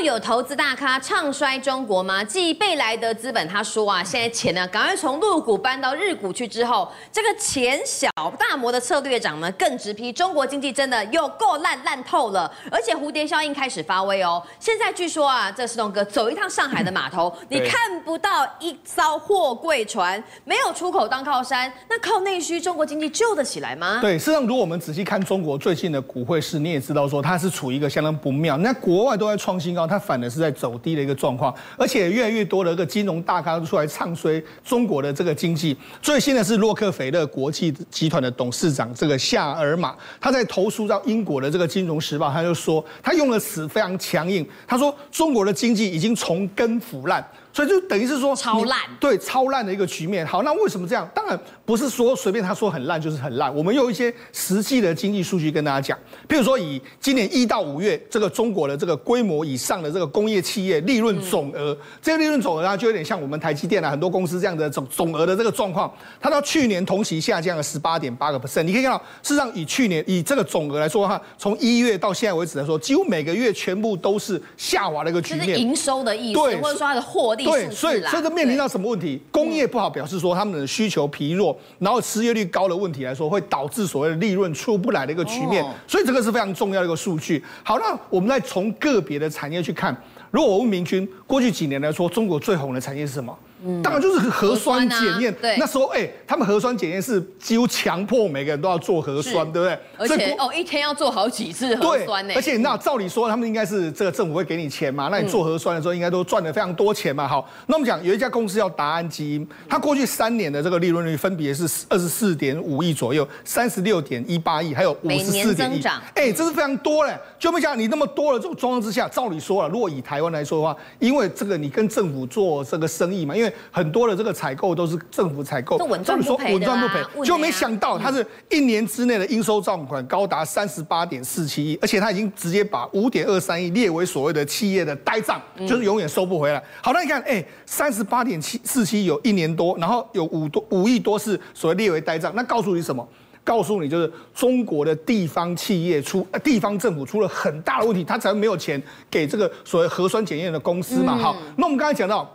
又有投资大咖唱衰中国吗？继贝莱德资本他说啊，现在钱呢，赶快从陆股搬到日股去之后，这个钱小大摩的策略长呢，更直批中国经济真的又够烂烂透了，而且蝴蝶效应开始发威哦。现在据说啊，这是东哥走一趟上海的码头，你看不到一艘货柜船，没有出口当靠山，那靠内需，中国经济救得起来吗？对，事实上，如果我们仔细看中国最近的股汇市，你也知道说它是处于一个相当不妙，那国外都在创新高，它反而是在走低的一个状况，而且越来越多的一个金融大咖出来唱衰中国的这个经济。最新的是洛克菲勒国际集团的董事长这个夏尔马，他在投诉到英国的这个《金融时报》，他就说他用的词非常强硬，他说中国的经济已经从根腐烂。所以就等于是说超烂，对，超烂的一个局面。好，那为什么这样？当然不是说随便他说很烂就是很烂。我们用一些实际的经济数据跟大家讲。譬如说，以今年一到五月这个中国的这个规模以上的这个工业企业利润总额，嗯、这个利润总额啊，就有点像我们台积电啊很多公司这样的总总额的这个状况。它到去年同期下降了十八点八个 percent。你可以看到，事实上以去年以这个总额来说的话，从一月到现在为止来说，几乎每个月全部都是下滑的一个局面。就是营收的意思，对，或者说它的获利。对，所以所以这面临到什么问题？工业不好，表示说他们的需求疲弱，然后失业率高的问题来说，会导致所谓的利润出不来的一个局面。所以这个是非常重要的一个数据。好，那我们再从个别的产业去看。如果我问明君，过去几年来说，中国最红的产业是什么？嗯，当然就是核酸检验。对，那时候哎，他们核酸检验是几乎强迫每个人都要做核酸，对不对？而且哦，一天要做好几次核酸呢。而且那照理说，他们应该是这个政府会给你钱嘛？那你做核酸的时候，应该都赚了非常多钱嘛？好，那我们讲有一家公司叫达安基因，它过去三年的这个利润率分别是二十四点五亿左右、三十六点一八亿，还有五十四点一。哎，这是非常多嘞！就没想到你那么多的这种状况之下，照理说了，如果以台湾来说的话，因为这个你跟政府做这个生意嘛，因为很多的这个。采购都是政府采购，这稳赚不赔的啊，稳赚不赔，就没想到它是一年之内的应收账款高达三十八点四七亿，而且它已经直接把五点二三亿列为所谓的企业的呆账，就是永远收不回来。好，那你看，哎，三十八点七四七有一年多，然后有五多五亿多是所谓列为呆账，那告诉你什么？告诉你就是中国的地方企业出，地方政府出了很大的问题，他才没有钱给这个所谓核酸检验的公司嘛。好，那我们刚才讲到。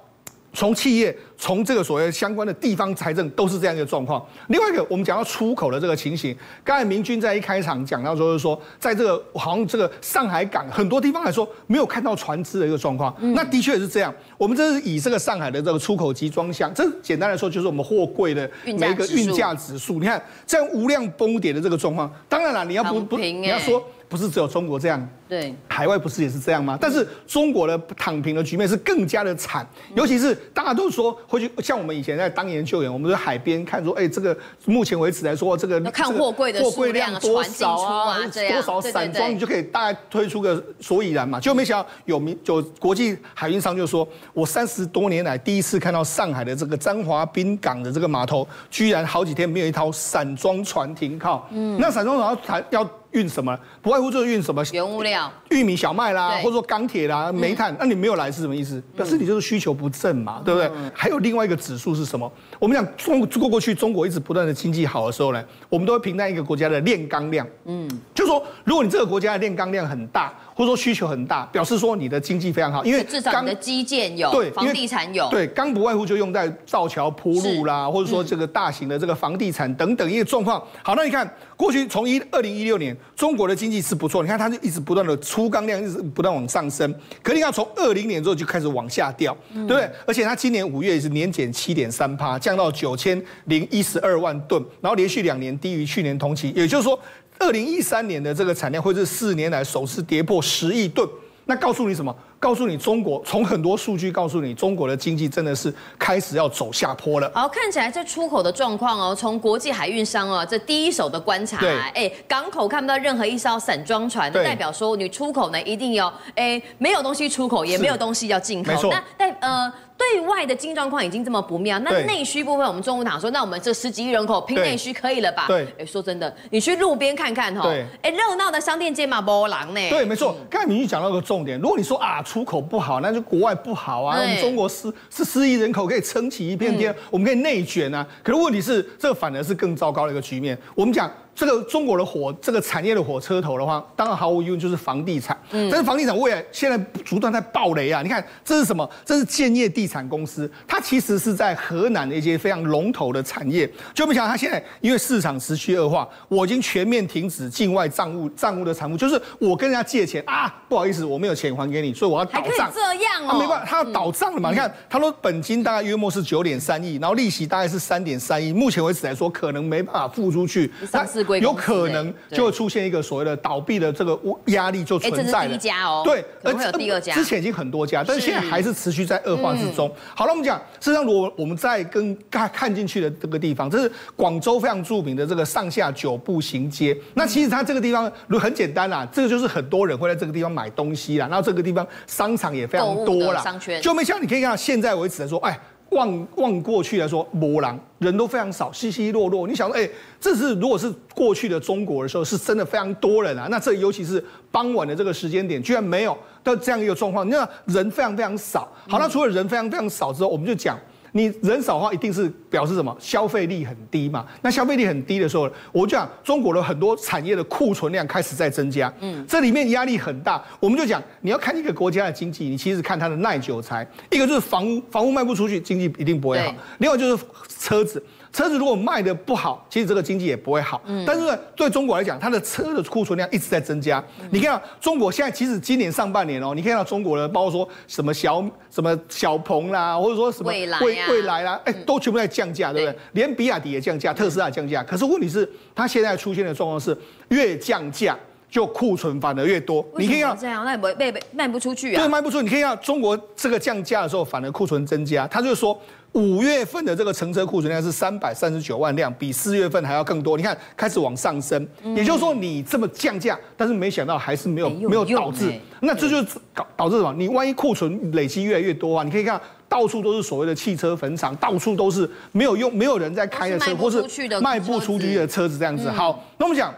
从企业，从这个所谓相关的地方财政都是这样一个状况。另外一个，我们讲到出口的这个情形，刚才明君在一开场讲到，就是说，在这个好像这个上海港很多地方来说，没有看到船只的一个状况。那的确是这样。我们这是以这个上海的这个出口集装箱，这简单来说就是我们货柜的每一个运价指数。你看这样无量崩跌的这个状况，当然了，你要不不你要说。不是只有中国这样，对，海外不是也是这样吗？但是中国的躺平的局面是更加的惨，尤其是大家都说会去，像我们以前在当研究员，我们在海边看说，哎，这个目前为止来说，这个看货柜的货柜量多少啊，多少散装，你就可以大概推出个所以然嘛。就没想到有民就国际海运商就说，我三十多年来第一次看到上海的这个张华滨港的这个码头，居然好几天没有一艘散装船停靠。嗯，那散装船要要。运什么？不外乎就是运什么原物料，玉米、小麦啦，或者说钢铁啦、煤炭。那你没有来是什么意思？表示你就是需求不振嘛，对不对？还有另外一个指数是什么？我们讲中过过去中国一直不断的经济好的时候呢，我们都会评价一个国家的炼钢量。嗯，就是说如果你这个国家的炼钢量很大，或者说需求很大，表示说你的经济非常好，因为至少你的基建有，对，房地产有，对，钢不外乎就用在造桥铺路啦，或者说这个大型的这个房地产等等一个状况。好，那你看过去从一二零一六年中国的经济是不错，你看它就一直不断的出钢量一直不断往上升，可你看从二零年之后就开始往下掉，对不对？而且它今年五月也是年减七点三趴，降到九千零一十二万吨，然后连续两年低于去年同期，也就是说。二零一三年的这个产量会是四年来首次跌破十亿吨，那告诉你什么？告诉你，中国从很多数据告诉你，中国的经济真的是开始要走下坡了。好，看起来这出口的状况哦，从国际海运商哦，这第一手的观察，哎，港口看不到任何一艘散装船，代表说你出口呢一定要，哎，没有东西出口，也没有东西要进口。那但呃。对外的经济状况已经这么不妙，那内需部分，我们中午党说，那我们这十几亿人口拼内需可以了吧？对，哎，说真的，你去路边看看哈，哎，热闹的商店街嘛，没人呢。对，没错。刚才明玉讲到一个重点，如果你说啊，出口不好，那就国外不好啊，我们中国十十四亿人口可以撑起一片天，我们可以内卷啊。可是问题是，这反而是更糟糕的一个局面。我们讲。这个中国的火这个产业的火车头的话，当然毫无疑问就是房地产。嗯，但是房地产未来现在不断在爆雷啊！你看这是什么？这是建业地产公司，它其实是在河南的一些非常龙头的产业。就没想到它现在因为市场持续恶化，我已经全面停止境外账务账务的产物，就是我跟人家借钱啊，不好意思，我没有钱还给你，所以我要倒账。这样哦，啊、没办法，他要倒账了嘛？嗯、你看，他说本金大概约莫是九点三亿，然后利息大概是三点三亿，目前为止来说可能没办法付出去，上市有可能就会出现一个所谓的倒闭的这个压力就存在了。第一家哦，对，可能会有第二家。之前已经很多家，但是现在还是持续在恶化之中。嗯、好了，我们讲，实际上如果我们再跟看看进去的这个地方，这是广州非常著名的这个上下九步行街。那其实它这个地方如很简单啦，这个就是很多人会在这个地方买东西啦，然后这个地方商场也非常多啦，商圈。就没想到你可以看到现在为止来说，哎。望望过去来说，没人，人都非常少，稀稀落落。你想说，哎、这是如果是过去的中国的时候，是真的非常多人啊。那这尤其是傍晚的这个时间点，居然没有到这样一个状况，那人非常非常少。好，那除了人非常非常少之后，我们就讲。你人少的话，一定是表示什么？消费力很低嘛。那消费力很低的时候，我就讲中国的很多产业的库存量开始在增加。嗯，这里面压力很大。我们就讲，你要看一个国家的经济，你其实看它的耐久财。一个就是房屋，房屋卖不出去，经济一定不会好。另外就是车子。车子如果卖的不好，其实这个经济也不会好。嗯，但是呢，对中国来讲，它的车的库存量一直在增加。嗯、你看到中国现在，其实今年上半年哦，你看到中国的，包括说什么小什么小鹏啦，或者说什么未来、蔚来啦，哎，都全部在降价，对不对？连比亚迪也降价，特斯拉也降价。可是问题是，它现在出现的状况是，越降价就库存反而越多。你可以看这样，那也不卖卖卖不出去啊？对，卖不出去。你可以看中国这个降价的时候，反而库存增加。他就是说。五月份的这个乘车库存量是三百三十九万辆，比四月份还要更多。你看，开始往上升，也就是说你这么降价，但是没想到还是没有没有导致，那这就是导导致什么？你万一库存累积越来越多啊，你可以看到处都是所谓的汽车坟场，到处都是没有用、没有人在开的车，或是卖不出去的车子这样子。好，那我们讲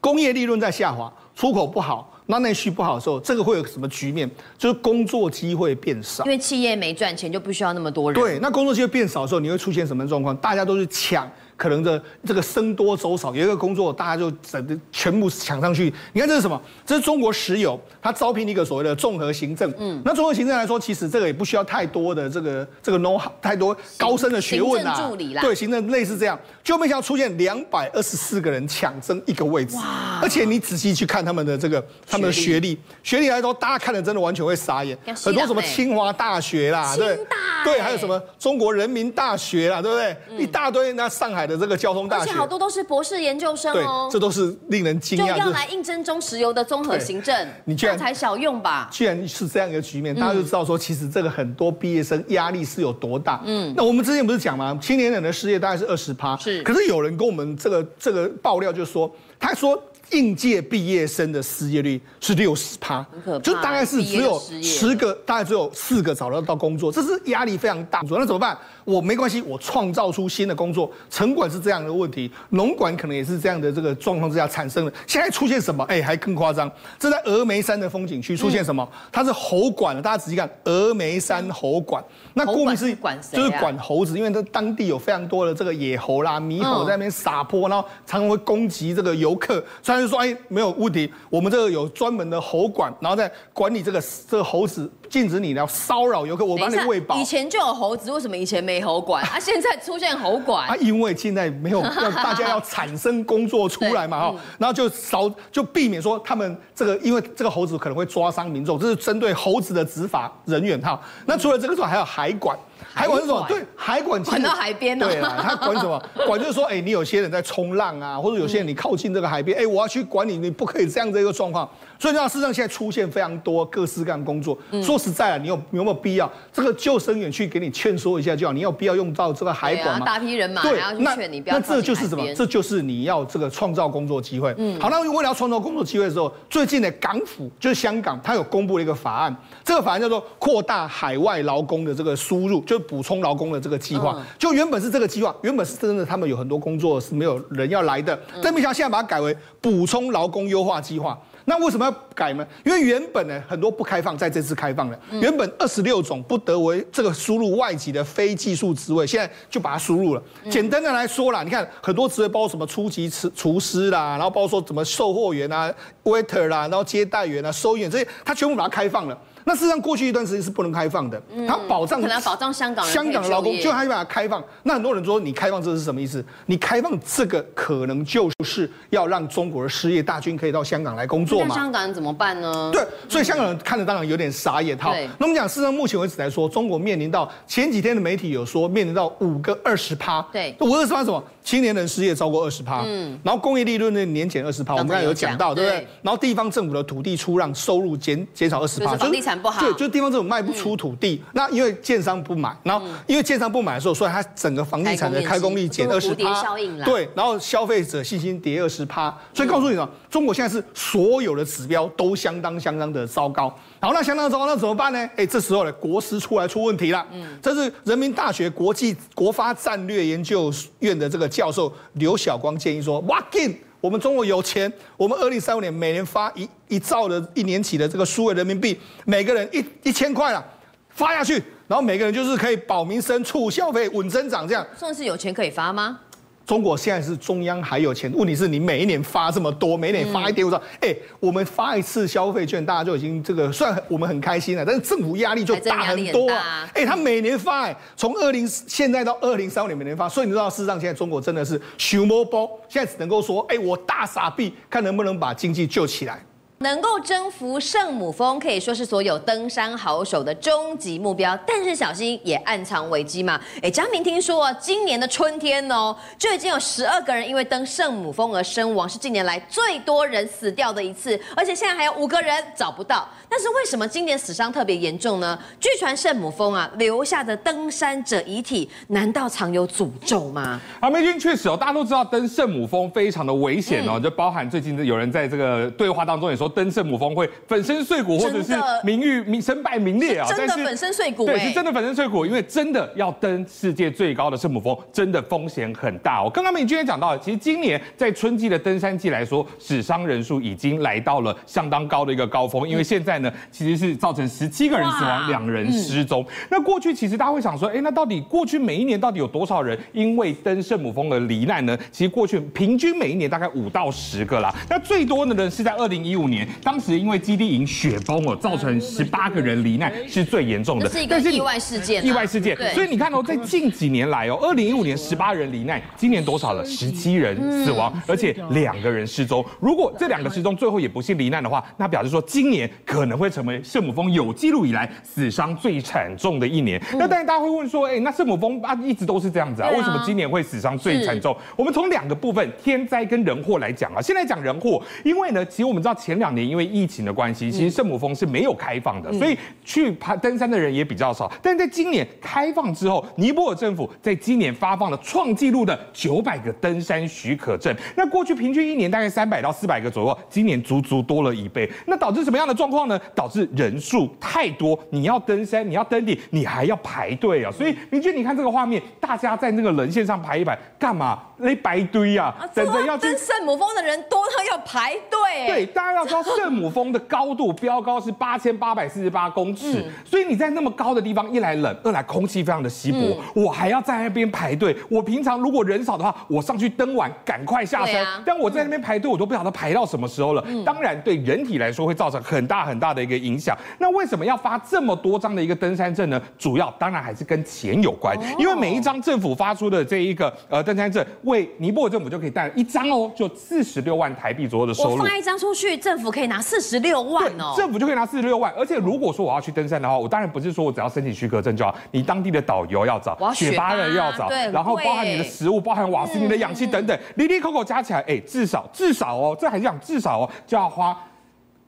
工业利润在下滑，出口不好。那内需不好的时候，这个会有什么局面？就是工作机会变少，因为企业没赚钱，就不需要那么多人。对，那工作机会变少的时候，你会出现什么状况？大家都是抢。可能的这个僧多粥少，有一个工作大家就整个全部抢上去。你看这是什么？这是中国石油，它招聘一个所谓的综合行政。嗯，那综合行政来说，其实这个也不需要太多的这个这个 know how，太多高深的学问啊。助理啦。对，行政类似这样，就没想到出现两百二十四个人抢争一个位置。哇！而且你仔细去看他们的这个他们的学历，学历来说，大家看了真的完全会傻眼。很多什么清华大学啦，对对，还有什么中国人民大学啦，对不对？一大堆。那上海。的这个交通大学，而且好多都是博士研究生哦，这都是令人惊讶。就要来应征中石油的综合行政，你居然才小用吧？居然是这样一个局面，大家就知道说，其实这个很多毕业生压力是有多大。嗯，那我们之前不是讲吗？青年人的失业大概是二十趴，是。可是有人跟我们这个这个爆料，就是说，他说。应届毕业生的失业率是六十趴，就大概是只有十个，大概只有四个找得到工作，这是压力非常大。那怎么办？我没关系，我创造出新的工作。城管是这样的问题，农管可能也是这样的这个状况之下产生的。现在出现什么？哎，还更夸张。这在峨眉山的风景区出现什么？它是猴管，大家仔细看，峨眉山猴管。那顾名思义，就是管猴子，因为它当地有非常多的这个野猴啦、猕猴在那边撒泼，然后常常会攻击这个游客。他就说：“哎，没有问题，我们这个有专门的喉管，然后再管理这个这个喉子，禁止你来骚扰游客，我帮你喂饱。”以前就有猴子，为什么以前没猴管？啊，现在出现猴管啊？因为现在没有要大家要产生工作出来嘛，哈，然后就少就避免说他们这个，因为这个猴子可能会抓伤民众，这是针对猴子的执法人员哈。那除了这个之外，还有海管。海管是什么？对，海管管到海边了。对啊，他管什么？管就是说，哎，你有些人在冲浪啊，或者有些人你靠近这个海边，哎，我要去管你，你不可以这样的一个状况。所以呢，事实上现在出现非常多各式各样的工作。说实在的，你有有没有必要？这个救生员去给你劝说一下就好。你有必要用到这个海管吗？大批人马，对，那那这就是什么？这就是你要这个创造工作机会。嗯，好，那为了要创造工作机会的时候，最近的港府就是香港，它有公布了一个法案。这个法案叫做扩大海外劳工的这个输入，就补充劳工的这个计划。就原本是这个计划，原本是真的，他们有很多工作是没有人要来的，但没想到现在把它改为补充劳工优化计划。那为什么要改呢？因为原本呢很多不开放，在这次开放了。原本二十六种不得为这个输入外籍的非技术职位，现在就把它输入了。简单的来说啦，你看很多职位包括什么初级厨厨师啦，然后包括说怎么售货员啊、waiter 啦，然后接待员啊、收银员这些，他全部把它开放了。那事实上，过去一段时间是不能开放的。它保障可能保障香港香港的劳工，就还把它开放。那很多人说，你开放这是什么意思？你开放这个可能就是要让中国的失业大军可以到香港来工作嘛？那香港人怎么办呢？对，所以香港人看着当然有点傻眼。好，那我们讲，事实上目前为止来说，中国面临到前几天的媒体有说，面临到五个二十趴。对，五个二十趴什么？青年人失业超过二十趴。嗯，然后工业利润呢年减二十趴。我们刚才有讲到，对不对？然后地方政府的土地出让收入减减少二十趴。就是房地产不好。对，就地方。这种卖不出土地，嗯、那因为建商不买，然后因为建商不买的时候，所以它整个房地产的开工率减二十趴，对，然后消费者信心跌二十趴，所以告诉你啊，中国现在是所有的指标都相当相当的糟糕。好，那相当糟糕，那怎么办呢？哎，这时候呢，国师出来出问题了。嗯，这是人民大学国际国发战略研究院的这个教授刘晓光建议说，哇进。我们中国有钱，我们二零三五年每年发一一兆的一年起的这个数位人民币，每个人一一千块了，发下去，然后每个人就是可以保民生、促消费、稳增长，这样算是有钱可以发吗？中国现在是中央还有钱，问题是你每一年发这么多，每一年发一点五兆，哎、嗯，我们发一次消费券，大家就已经这个算我们很开心了，但是政府压力就大很多啊。哎，他每年发，哎，从二零现在到二零三五年每年发，所以你知道事实上现在中国真的是熊猫包，现在只能够说，哎，我大傻逼，看能不能把经济救起来。能够征服圣母峰，可以说是所有登山好手的终极目标。但是小心也暗藏危机嘛。哎，佳明听说啊，今年的春天哦，就已经有十二个人因为登圣母峰而身亡，是近年来最多人死掉的一次。而且现在还有五个人找不到。但是为什么今年死伤特别严重呢？据传圣母峰啊留下的登山者遗体，难道藏有诅咒吗？啊，梅君确实哦，大家都知道登圣母峰非常的危险哦，嗯、就包含最近有人在这个对话当中也说。登圣母峰会粉身碎骨，或者是名誉名身败名裂啊！真的粉身碎骨，对，是真的粉身碎骨，因为真的要登世界最高的圣母峰，真的风险很大哦。刚刚美君也讲到，其实今年在春季的登山季来说，死伤人数已经来到了相当高的一个高峰，因为现在呢，其实是造成十七个人死亡，两人失踪。那过去其实大家会想说，哎，那到底过去每一年到底有多少人因为登圣母峰而罹难呢？其实过去平均每一年大概五到十个啦。那最多的呢是在二零一五年。当时因为基地营雪崩哦，造成十八个人罹难，是最严重的。这是一个意外事件。意外事件。所以你看哦，在近几年来哦，二零一五年十八人罹难，今年多少了？十七人死亡，而且两个人失踪。如果这两个失踪最后也不幸罹难的话，那表示说今年可能会成为圣母峰有记录以来死伤最惨重的一年。那但是大家会问说，哎，那圣母峰啊一直都是这样子啊，为什么今年会死伤最惨重？我们从两个部分，天灾跟人祸来讲啊。先来讲人祸，因为呢，其实我们知道前两年因为疫情的关系，其实圣母峰是没有开放的，所以去爬登山的人也比较少。但是在今年开放之后，尼泊尔政府在今年发放了创纪录的九百个登山许可证。那过去平均一年大概三百到四百个左右，今年足足多了一倍。那导致什么样的状况呢？导致人数太多，你要登山，你要登顶，你还要排队啊。所以明君，你看这个画面，大家在那个人线上排一排，干嘛？那排堆啊，等着要登圣母峰的人多到要排队。对，大家要圣母峰的高度标高是八千八百四十八公尺，所以你在那么高的地方，一来冷，二来空气非常的稀薄，我还要在那边排队。我平常如果人少的话，我上去登完赶快下山，但我在那边排队，我都不晓得排到什么时候了。当然，对人体来说会造成很大很大的一个影响。那为什么要发这么多张的一个登山证呢？主要当然还是跟钱有关，因为每一张政府发出的这一个呃登山证，为尼泊尔政府就可以带一张哦，就四十六万台币左右的收入。我发一张出去，政府可以拿四十六万哦。政府就可以拿四十六万，而且如果说我要去登山的话，我当然不是说我只要申请许可证就好，你当地的导游要找，雪巴人要找，然后包含你的食物，包含瓦斯、你的氧气等等，哩哩抠抠加起来，哎，至少至少哦，这还是讲至少哦，就要花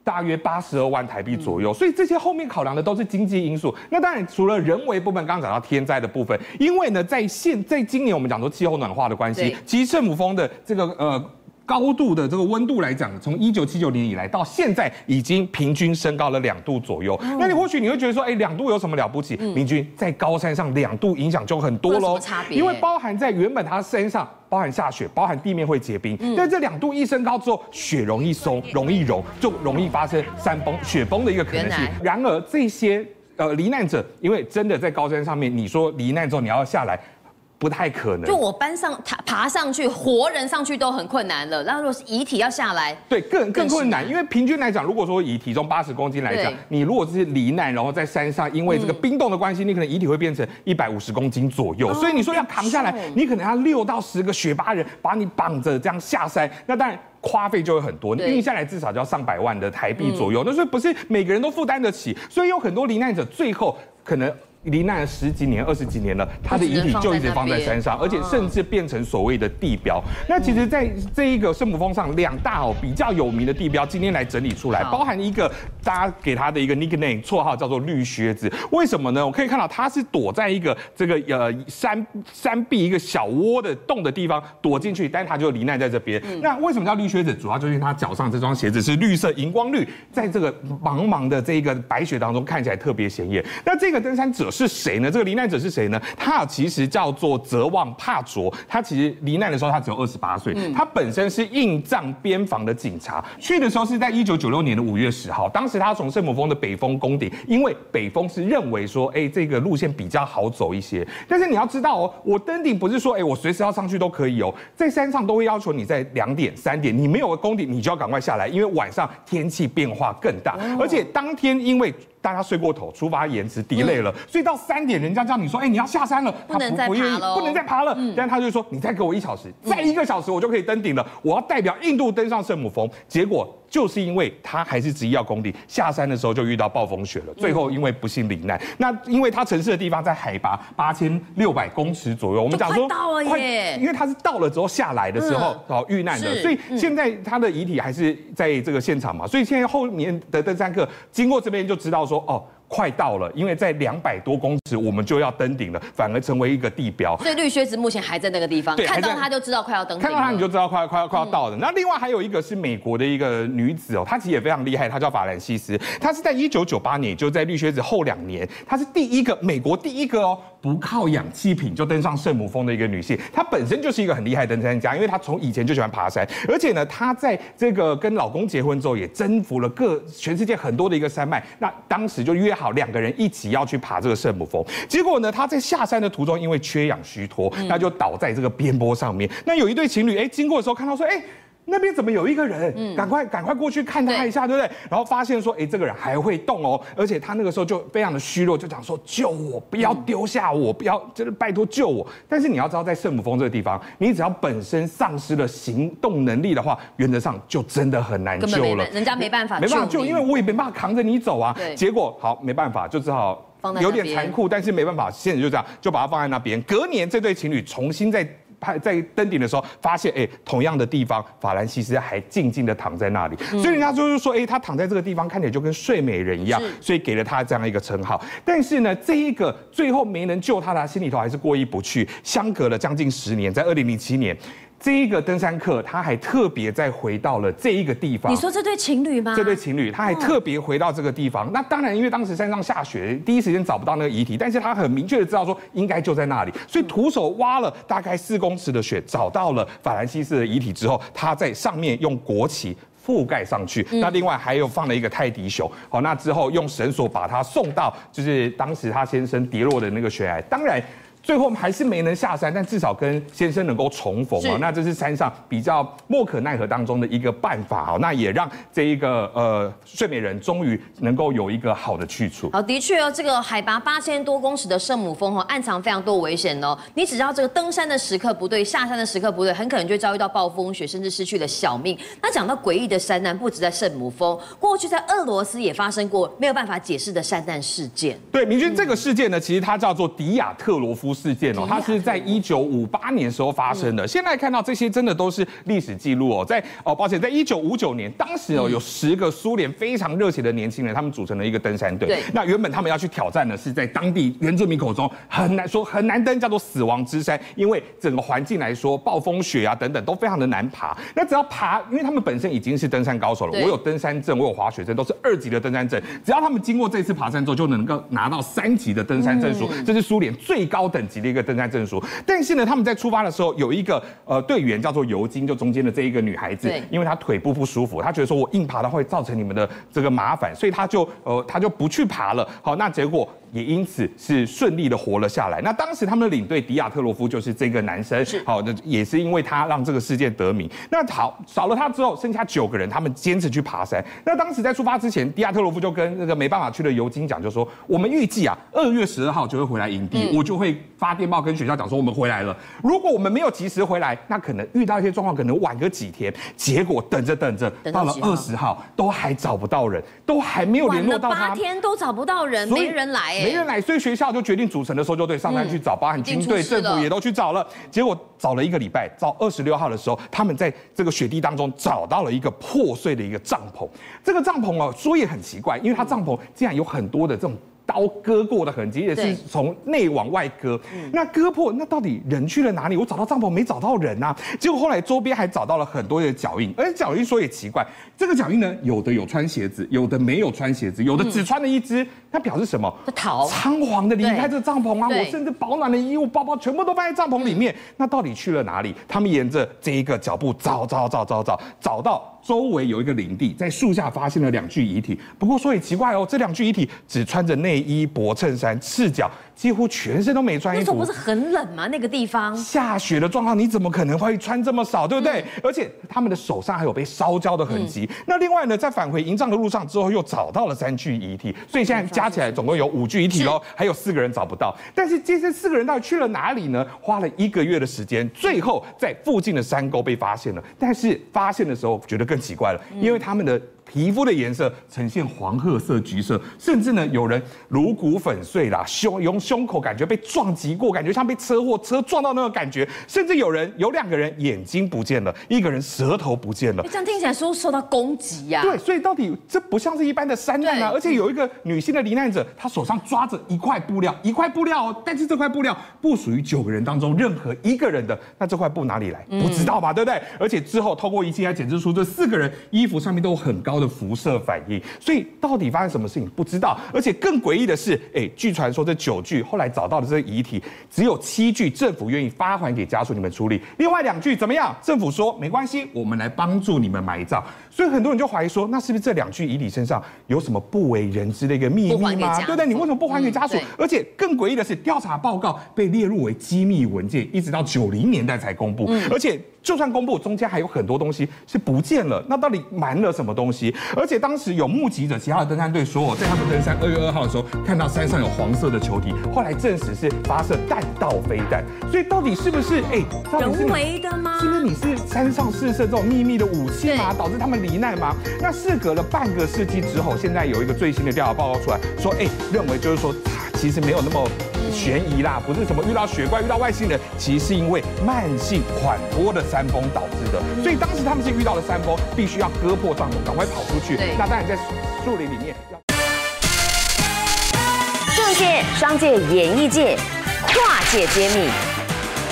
大约八十二万台币左右。所以这些后面考量的都是经济因素。那当然除了人为部分，刚刚讲到天灾的部分，因为呢，在现在今年我们讲说气候暖化的关系，其实圣母峰的这个呃。高度的这个温度来讲，从一九七九年以来到现在，已经平均升高了两度左右。嗯、那你或许你会觉得说，哎，两度有什么了不起？嗯、明君在高山上两度影响就很多喽。差别？因为包含在原本它身上，包含下雪，包含地面会结冰。嗯、但这两度一升高之后，雪容易松，容易融，就容易发生山崩、雪崩的一个可能性。然而这些呃罹难者，因为真的在高山上面，你说罹难之后你要下来。不太可能，就我搬上爬爬上去，活人上去都很困难了。然后如果是遗体要下来，对，更更困难。因为平均来讲，如果说以体重八十公斤来讲，你如果是罹难，然后在山上，因为这个冰冻的关系，嗯、你可能遗体会变成一百五十公斤左右。哦、所以你说要扛下来，你可能要六到十个雪巴人把你绑着这样下山。那当然花费就会很多，你运下来至少就要上百万的台币左右。嗯、那所以不是每个人都负担得起，所以有很多罹难者最后可能。罹难了十几年、二十几年了，他的遗体就一直放在山上，而且甚至变成所谓的地标。那其实，在这一个圣母峰上，两大哦比较有名的地标，今天来整理出来，包含一个大家给他的一个 nickname 绰号叫做绿靴子。为什么呢？我可以看到他是躲在一个这个呃山山壁一个小窝的洞的地方躲进去，但他就罹难在这边。那为什么叫绿靴子？主要就是因为他脚上这双鞋子是绿色荧光绿，在这个茫茫的这个白雪当中看起来特别显眼。那这个登山者。是谁呢？这个罹难者是谁呢？他其实叫做泽旺帕卓。他其实罹难的时候，他只有二十八岁。他本身是印藏边防的警察，去的时候是在一九九六年的五月十号。当时他从圣母峰的北峰攻顶，因为北峰是认为说，哎，这个路线比较好走一些。但是你要知道哦，我登顶不是说，哎，我随时要上去都可以哦。在山上都会要求你在两点、三点，你没有攻顶，你就要赶快下来，因为晚上天气变化更大，而且当天因为。大家睡过头，出发延迟，delay 了，所以到三点，人家叫你说，哎，你要下山了，他不能再爬了，不能再爬了。但他就说，你再给我一小时，再一个小时，我就可以登顶了。我要代表印度登上圣母峰。结果就是因为他还是执意要攻顶，下山的时候就遇到暴风雪了，最后因为不幸罹难。那因为他城市的地方在海拔八千六百公尺左右，我们讲说到了耶，因为他是到了之后下来的时候哦遇难的，所以现在他的遗体还是在这个现场嘛，所以现在后面的登山客经过这边就知道说哦。快到了，因为在两百多公尺，我们就要登顶了，反而成为一个地标。所以绿靴子目前还在那个地方，看到它就知道快要登顶。看到它你就知道快要快要快要到了。那另外还有一个是美国的一个女子哦，她其实也非常厉害，她叫法兰西斯，她是在一九九八年，就在绿靴子后两年，她是第一个美国第一个哦。不靠氧气瓶就登上圣母峰的一个女性，她本身就是一个很厉害的登山家，因为她从以前就喜欢爬山，而且呢，她在这个跟老公结婚之后，也征服了各全世界很多的一个山脉。那当时就约好两个人一起要去爬这个圣母峰，结果呢，她在下山的途中因为缺氧虚脱，那就倒在这个边坡上面。那有一对情侣哎，经过的时候看到说哎。那边怎么有一个人？嗯，赶快赶快过去看他一下，对不对？然后发现说，哎，这个人还会动哦，而且他那个时候就非常的虚弱，就讲说救我，不要丢下我，不要就是拜托救我。但是你要知道，在圣母峰这个地方，你只要本身丧失了行动能力的话，原则上就真的很难救了。人家没办法，没办法救，因为我也没办法扛着你走啊。对。结果好，没办法，就只好有点残酷，但是没办法，现在就这样，就把它放在那边。隔年这对情侣重新再。在登顶的时候，发现哎，同样的地方，法兰西斯还静静的躺在那里，所以人家就是说，哎，他躺在这个地方，看起来就跟睡美人一样，所以给了他这样一个称号。但是呢，这一个最后没能救他的，心里头还是过意不去。相隔了将近十年，在二零零七年。这一个登山客，他还特别再回到了这一个地方。你说这对情侣吗？这对情侣，他还特别回到这个地方。哦、那当然，因为当时山上下雪，第一时间找不到那个遗体，但是他很明确的知道说应该就在那里，所以徒手挖了大概四公尺的雪，找到了法兰西斯的遗体之后，他在上面用国旗覆盖上去。嗯、那另外还有放了一个泰迪熊。好，那之后用绳索把他送到就是当时他先生跌落的那个悬崖。当然。最后还是没能下山，但至少跟先生能够重逢啊。那这是山上比较莫可奈何当中的一个办法哦。那也让这一个呃睡美人终于能够有一个好的去处。好，的确哦，这个海拔八千多公尺的圣母峰哦，暗藏非常多危险哦。你只要这个登山的时刻不对，下山的时刻不对，很可能就遭遇到暴风雪，甚至失去了小命。那讲到诡异的山难，不止在圣母峰，过去在俄罗斯也发生过没有办法解释的山难事件。对，明君，这个事件呢，其实它叫做迪亚特罗夫。事件哦，它是在一九五八年时候发生的。现在看到这些真的都是历史记录哦，在哦，抱歉，在一九五九年，当时哦有十个苏联非常热血的年轻人，他们组成了一个登山队。对，那原本他们要去挑战的是在当地原住民口中很难说很难登，叫做死亡之山，因为整个环境来说，暴风雪啊等等都非常的难爬。那只要爬，因为他们本身已经是登山高手了，我有登山证，我有滑雪证，都是二级的登山证。只要他们经过这次爬山之后，就能够拿到三级的登山证书，这是苏联最高等级的一个登山证书。但是呢，他们在出发的时候有一个呃队员叫做尤金，就中间的这一个女孩子，因为她腿部不舒服，她觉得说我硬爬的话会造成你们的这个麻烦，所以她就呃她就不去爬了。好，那结果。也因此是顺利的活了下来。那当时他们的领队迪亚特罗夫就是这个男生，好，那也是因为他让这个事件得名。那好，少了他之后，剩下九个人，他们坚持去爬山。那当时在出发之前，迪亚特罗夫就跟那个没办法去的尤金讲，就说：我们预计啊，二月十二号就会回来营地，我就会发电报跟学校讲说我们回来了。如果我们没有及时回来，那可能遇到一些状况，可能晚个几天。结果等着等着，到了二十号都还找不到人，都还没有联络到他。八天都找不到人，没人来。没人来，所以学校就决定组成的搜救队上山去找，包含军队、政府也都去找了。结果找了一个礼拜，到二十六号的时候，他们在这个雪地当中找到了一个破碎的一个帐篷。这个帐篷哦，说也很奇怪，因为它帐篷竟然有很多的这种。刀割过的痕迹，也是从内往外割。那割破，那到底人去了哪里？我找到帐篷没找到人啊！结果后来周边还找到了很多的脚印，而且脚印说也奇怪，这个脚印呢，有的有穿鞋子，有的没有穿鞋子，有的只穿了一只，那表示什么？逃，仓皇的离开这个帐篷啊！我甚至保暖的衣物、包包全部都放在帐篷里面，那到底去了哪里？他们沿着这一个脚步找找找找找，找到。周围有一个林地，在树下发现了两具遗体。不过说也奇怪哦，这两具遗体只穿着内衣、薄衬衫，赤脚。几乎全身都没穿衣服，那时候不是很冷吗？那个地方下雪的状况，你怎么可能会穿这么少，对不对？嗯、而且他们的手上还有被烧焦的痕迹。嗯、那另外呢，在返回营帐的路上之后，又找到了三具遗体，所以现在加起来总共有五具遗体喽，还有四个人找不到。但是这些四个人到底去了哪里呢？花了一个月的时间，最后在附近的山沟被发现了。但是发现的时候觉得更奇怪了，因为他们的。皮肤的颜色呈现黄褐色、橘色，甚至呢有人颅骨粉碎啦，胸用胸口感觉被撞击过，感觉像被车祸车撞到那个感觉，甚至有人有两个人眼睛不见了，一个人舌头不见了。这样听起来说受到攻击呀？对，所以到底这不像是一般的山难啊，而且有一个女性的罹难者，她手上抓着一块布料，一块布料哦，但是这块布料不属于九个人当中任何一个人的，那这块布哪里来？不知道吧，对不对？而且之后透过仪器来检测出这四个人衣服上面都有很高的辐射反应，所以到底发生什么事情不知道。而且更诡异的是，哎，据传说这九具后来找到的这个遗体，只有七具政府愿意发还给家属你们处理，另外两具怎么样？政府说没关系，我们来帮助你们埋葬。所以很多人就怀疑说，那是不是这两具遗体身上有什么不为人知的一个秘密吗？对不对？你为什么不还给家属？嗯、而且更诡异的是，调查报告被列入为机密文件，一直到九零年代才公布，嗯、而且。就算公布，中间还有很多东西是不见了。那到底瞒了什么东西？而且当时有目击者，其他的登山队说，在他们登山二月二号的时候，看到山上有黄色的球体，后来证实是发射弹道飞弹。所以到底是不是哎，人为的吗？是不是你是山上试射这种秘密的武器吗？导致他们罹难吗？那事隔了半个世纪之后，现在有一个最新的调查报告出来说，哎，认为就是说，其实没有那么。悬疑啦，不是什么遇到雪怪、遇到外星人，其实是因为慢性缓坡的山崩导致的。所以当时他们是遇到了山崩，必须要割破帐篷，赶快跑出去。那当然在树林里面。政界、商界、演艺界，跨界揭秘，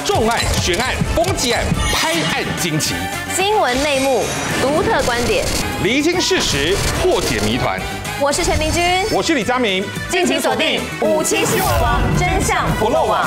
重案、悬案、攻击案、拍案惊奇，新闻内幕、独特观点，厘清事实，破解谜团。我是陈明君，我是李佳明，敬请锁定《五七新闻网》，真相不漏网。